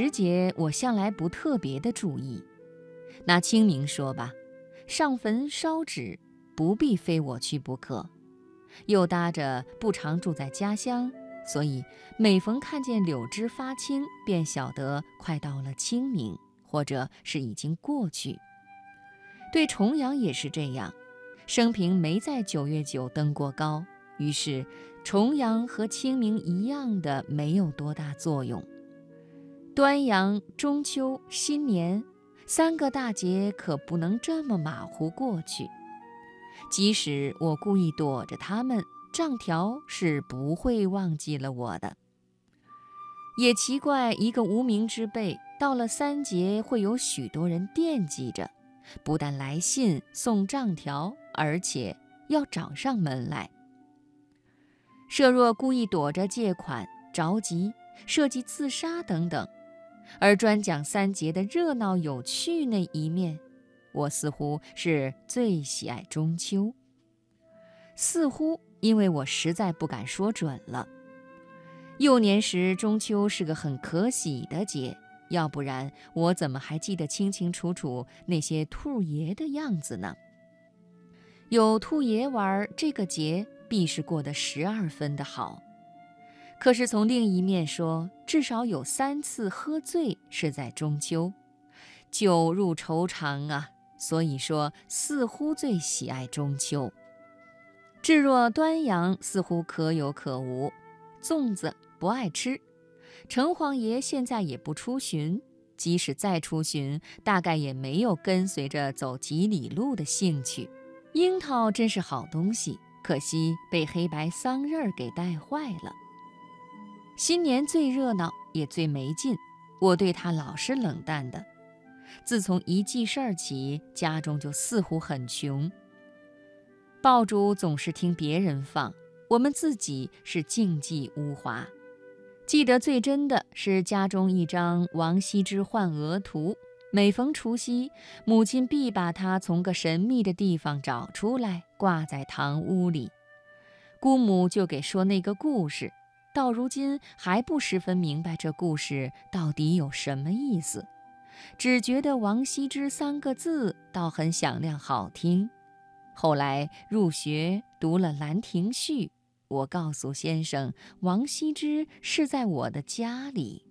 时节我向来不特别的注意。拿清明说吧，上坟烧纸不必非我去不可。又搭着不常住在家乡，所以每逢看见柳枝发青，便晓得快到了清明，或者是已经过去。对重阳也是这样，生平没在九月九登过高，于是重阳和清明一样的没有多大作用。端阳、中秋、新年三个大节可不能这么马虎过去。即使我故意躲着他们，账条是不会忘记了我的。也奇怪，一个无名之辈，到了三节会有许多人惦记着。不但来信送账条，而且要找上门来。设若故意躲着借款、着急、设计自杀等等，而专讲三节的热闹有趣那一面，我似乎是最喜爱中秋。似乎因为我实在不敢说准了。幼年时，中秋是个很可喜的节。要不然我怎么还记得清清楚楚那些兔爷的样子呢？有兔爷玩这个节，必是过得十二分的好。可是从另一面说，至少有三次喝醉是在中秋，酒入愁肠啊。所以说，似乎最喜爱中秋。至若端阳，似乎可有可无，粽子不爱吃。城隍爷现在也不出巡，即使再出巡，大概也没有跟随着走几里路的兴趣。樱桃真是好东西，可惜被黑白桑葚儿给带坏了。新年最热闹也最没劲，我对他老是冷淡的。自从一记事儿起，家中就似乎很穷。爆竹总是听别人放，我们自己是静寂无华。记得最真的是家中一张王羲之换鹅图，每逢除夕，母亲必把它从个神秘的地方找出来，挂在堂屋里。姑母就给说那个故事，到如今还不十分明白这故事到底有什么意思，只觉得王羲之三个字倒很响亮好听。后来入学读了《兰亭序》。我告诉先生，王羲之是在我的家里。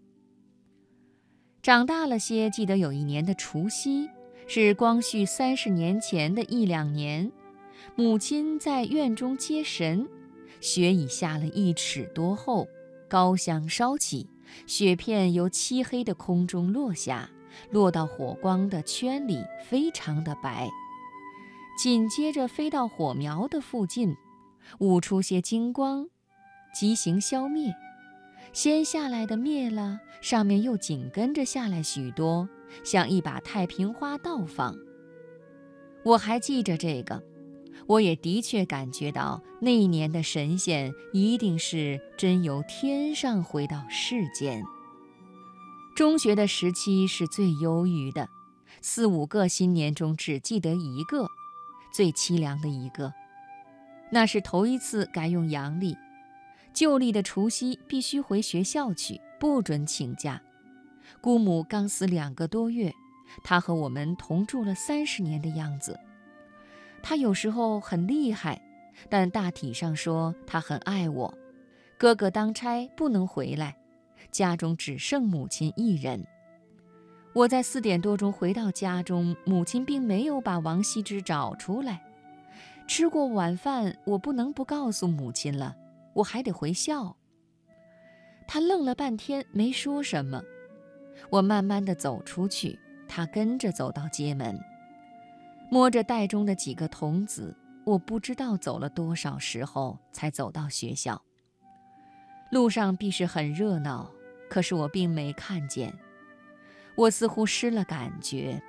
长大了些，记得有一年的除夕，是光绪三十年前的一两年，母亲在院中接神，雪已下了一尺多厚，高香烧起，雪片由漆黑的空中落下，落到火光的圈里，非常的白，紧接着飞到火苗的附近。悟出些金光，即行消灭。先下来的灭了，上面又紧跟着下来许多，像一把太平花倒放。我还记着这个，我也的确感觉到那一年的神仙一定是真由天上回到世间。中学的时期是最忧郁的，四五个新年中只记得一个，最凄凉的一个。那是头一次改用阳历，旧历的除夕必须回学校去，不准请假。姑母刚死两个多月，她和我们同住了三十年的样子。他有时候很厉害，但大体上说他很爱我。哥哥当差不能回来，家中只剩母亲一人。我在四点多钟回到家中，母亲并没有把王羲之找出来。吃过晚饭，我不能不告诉母亲了，我还得回校。他愣了半天，没说什么。我慢慢的走出去，他跟着走到街门，摸着袋中的几个童子，我不知道走了多少时候才走到学校。路上必是很热闹，可是我并没看见，我似乎失了感觉。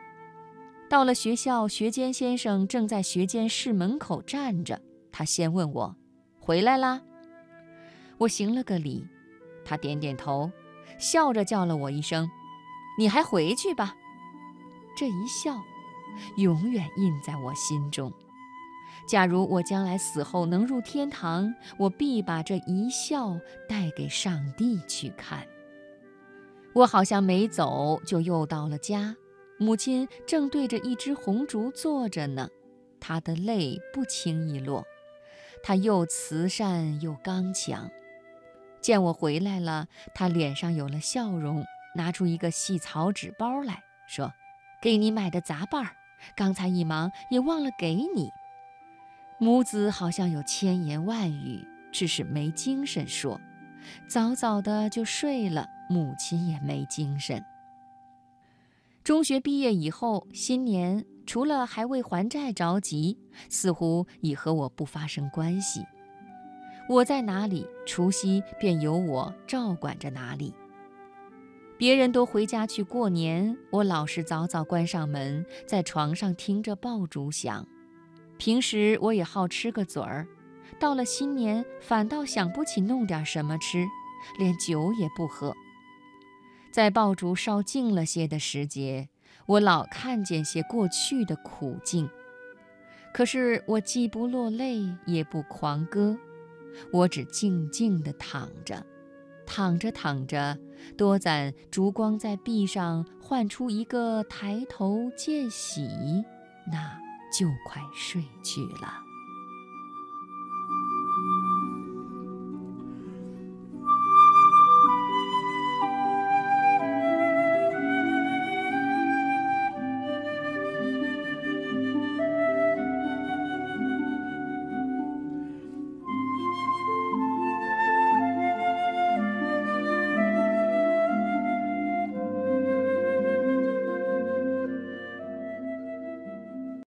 到了学校，学监先生正在学监室门口站着。他先问我：“回来啦？”我行了个礼，他点点头，笑着叫了我一声：“你还回去吧。”这一笑，永远印在我心中。假如我将来死后能入天堂，我必把这一笑带给上帝去看。我好像没走，就又到了家。母亲正对着一只红烛坐着呢，她的泪不轻易落。她又慈善又刚强。见我回来了，她脸上有了笑容，拿出一个细草纸包来说：“给你买的杂拌儿，刚才一忙也忘了给你。”母子好像有千言万语，只是没精神说。早早的就睡了，母亲也没精神。中学毕业以后，新年除了还为还债着急，似乎已和我不发生关系。我在哪里，除夕便由我照管着哪里。别人都回家去过年，我老是早早关上门，在床上听着爆竹响。平时我也好吃个嘴儿。到了新年，反倒想不起弄点什么吃，连酒也不喝。在爆竹烧尽了些的时节，我老看见些过去的苦境，可是我既不落泪，也不狂歌，我只静静地躺着，躺着躺着，多攒烛光在壁上唤出一个抬头见喜，那就快睡去了。